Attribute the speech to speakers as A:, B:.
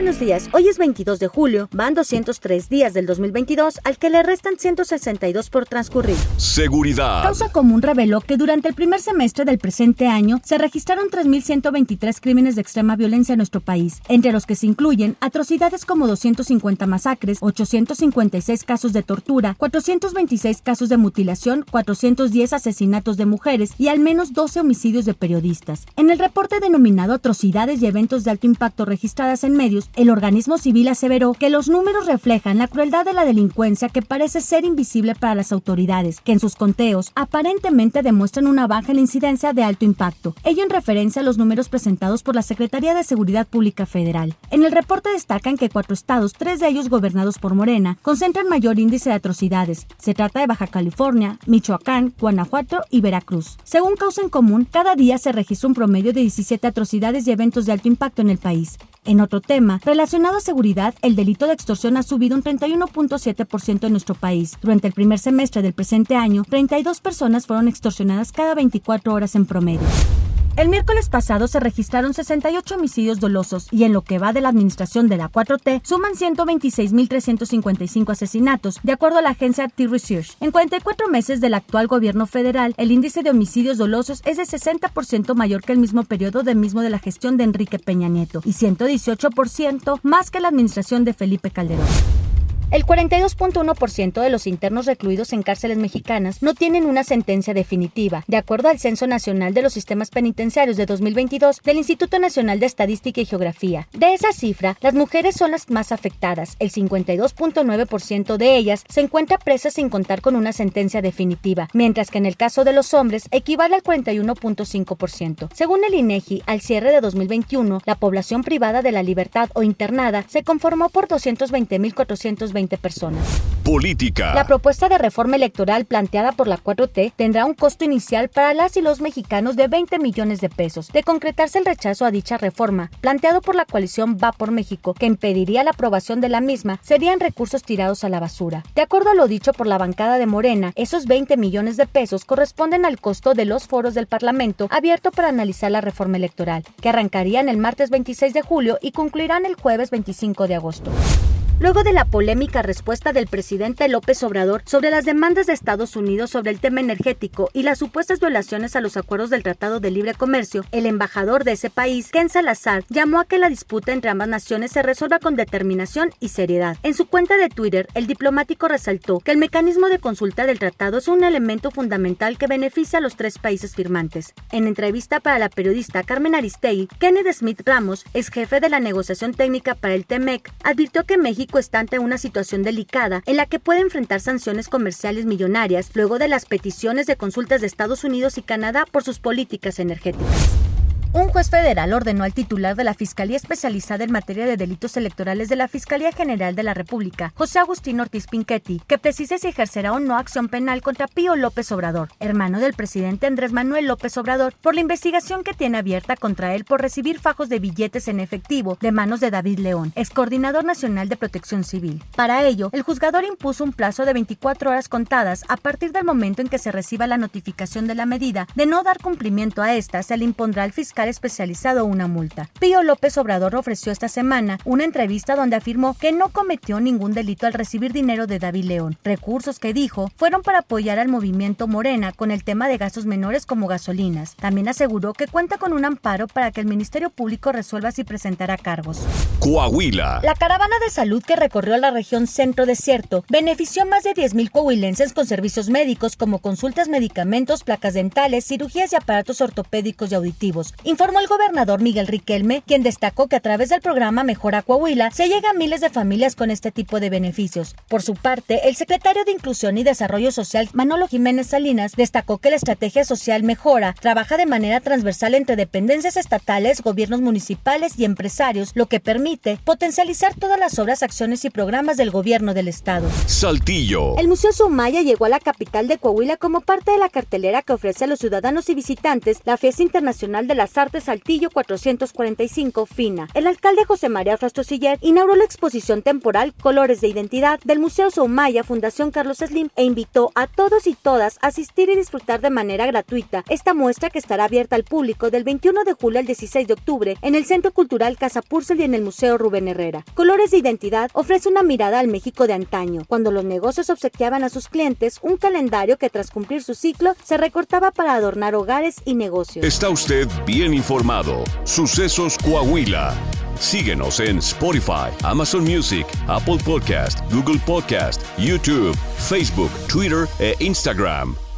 A: Buenos días, hoy es 22 de julio, van 203 días del 2022 al que le restan 162 por transcurrir.
B: Seguridad.
A: Causa Común reveló que durante el primer semestre del presente año se registraron 3.123 crímenes de extrema violencia en nuestro país, entre los que se incluyen atrocidades como 250 masacres, 856 casos de tortura, 426 casos de mutilación, 410 asesinatos de mujeres y al menos 12 homicidios de periodistas. En el reporte denominado Atrocidades y eventos de alto impacto registradas en medios, el organismo civil aseveró que los números reflejan la crueldad de la delincuencia que parece ser invisible para las autoridades, que en sus conteos aparentemente demuestran una baja en la incidencia de alto impacto, ello en referencia a los números presentados por la Secretaría de Seguridad Pública Federal. En el reporte destacan que cuatro estados, tres de ellos gobernados por Morena, concentran mayor índice de atrocidades. Se trata de Baja California, Michoacán, Guanajuato y Veracruz. Según Causa en Común, cada día se registra un promedio de 17 atrocidades y eventos de alto impacto en el país. En otro tema, relacionado a seguridad, el delito de extorsión ha subido un 31.7% en nuestro país. Durante el primer semestre del presente año, 32 personas fueron extorsionadas cada 24 horas en promedio. El miércoles pasado se registraron 68 homicidios dolosos y en lo que va de la administración de la 4T suman 126.355 asesinatos, de acuerdo a la agencia T-Research. En 44 meses del actual gobierno federal, el índice de homicidios dolosos es de 60% mayor que el mismo periodo del mismo de la gestión de Enrique Peña Nieto y 118% más que la administración de Felipe Calderón. El 42.1% de los internos recluidos en cárceles mexicanas no tienen una sentencia definitiva, de acuerdo al Censo Nacional de los Sistemas Penitenciarios de 2022 del Instituto Nacional de Estadística y Geografía. De esa cifra, las mujeres son las más afectadas. El 52.9% de ellas se encuentra presas sin contar con una sentencia definitiva, mientras que en el caso de los hombres equivale al 41.5%. Según el INEGI, al cierre de 2021, la población privada de la libertad o internada se conformó por 220.420 personas.
B: Política.
A: La propuesta de reforma electoral planteada por la 4T tendrá un costo inicial para las y los mexicanos de 20 millones de pesos. De concretarse el rechazo a dicha reforma, planteado por la coalición Va por México, que impediría la aprobación de la misma, serían recursos tirados a la basura. De acuerdo a lo dicho por la bancada de Morena, esos 20 millones de pesos corresponden al costo de los foros del Parlamento abierto para analizar la reforma electoral, que arrancarían el martes 26 de julio y concluirán el jueves 25 de agosto. Luego de la polémica respuesta del presidente López Obrador sobre las demandas de Estados Unidos sobre el tema energético y las supuestas violaciones a los acuerdos del Tratado de Libre Comercio, el embajador de ese país, Ken Salazar, llamó a que la disputa entre ambas naciones se resuelva con determinación y seriedad. En su cuenta de Twitter, el diplomático resaltó que el mecanismo de consulta del tratado es un elemento fundamental que beneficia a los tres países firmantes. En entrevista para la periodista Carmen Aristegui, Kenneth Smith Ramos, ex jefe de la negociación técnica para el TEMEC, advirtió que México está ante una situación delicada en la que puede enfrentar sanciones comerciales millonarias luego de las peticiones de consultas de Estados Unidos y Canadá por sus políticas energéticas. Un juez federal ordenó al titular de la Fiscalía Especializada en Materia de Delitos Electorales de la Fiscalía General de la República, José Agustín Ortiz Pinchetti, que precise si ejercerá o no acción penal contra Pío López Obrador, hermano del presidente Andrés Manuel López Obrador, por la investigación que tiene abierta contra él por recibir fajos de billetes en efectivo de manos de David León, ex coordinador nacional de protección civil. Para ello, el juzgador impuso un plazo de 24 horas contadas a partir del momento en que se reciba la notificación de la medida. De no dar cumplimiento a esta, se le impondrá al fiscal especializado una multa. Pío López Obrador ofreció esta semana una entrevista donde afirmó que no cometió ningún delito al recibir dinero de David León, recursos que dijo fueron para apoyar al movimiento Morena con el tema de gastos menores como gasolinas. También aseguró que cuenta con un amparo para que el Ministerio Público resuelva si presentará cargos.
B: Coahuila.
A: La caravana de salud que recorrió la región centro desierto benefició a más de 10.000 coahuilenses con servicios médicos como consultas, medicamentos, placas dentales, cirugías y aparatos ortopédicos y auditivos informó el gobernador Miguel Riquelme, quien destacó que a través del programa Mejora Coahuila se llega a miles de familias con este tipo de beneficios. Por su parte, el secretario de Inclusión y Desarrollo Social, Manolo Jiménez Salinas, destacó que la estrategia social Mejora trabaja de manera transversal entre dependencias estatales, gobiernos municipales y empresarios, lo que permite potencializar todas las obras, acciones y programas del gobierno del estado.
B: Saltillo.
A: El Museo Sumaya llegó a la capital de Coahuila como parte de la cartelera que ofrece a los ciudadanos y visitantes la Fiesta Internacional de las Artes Saltillo 445, FINA. El alcalde José María Frastosiller inauguró la exposición temporal Colores de Identidad del Museo Soumaya Fundación Carlos Slim e invitó a todos y todas a asistir y disfrutar de manera gratuita esta muestra que estará abierta al público del 21 de julio al 16 de octubre en el Centro Cultural Casa Purcell y en el Museo Rubén Herrera. Colores de Identidad ofrece una mirada al México de antaño, cuando los negocios obsequiaban a sus clientes un calendario que tras cumplir su ciclo se recortaba para adornar hogares y negocios.
B: Está usted informado. Sucesos Coahuila. Síguenos en Spotify, Amazon Music, Apple Podcast, Google Podcast, YouTube, Facebook, Twitter e Instagram.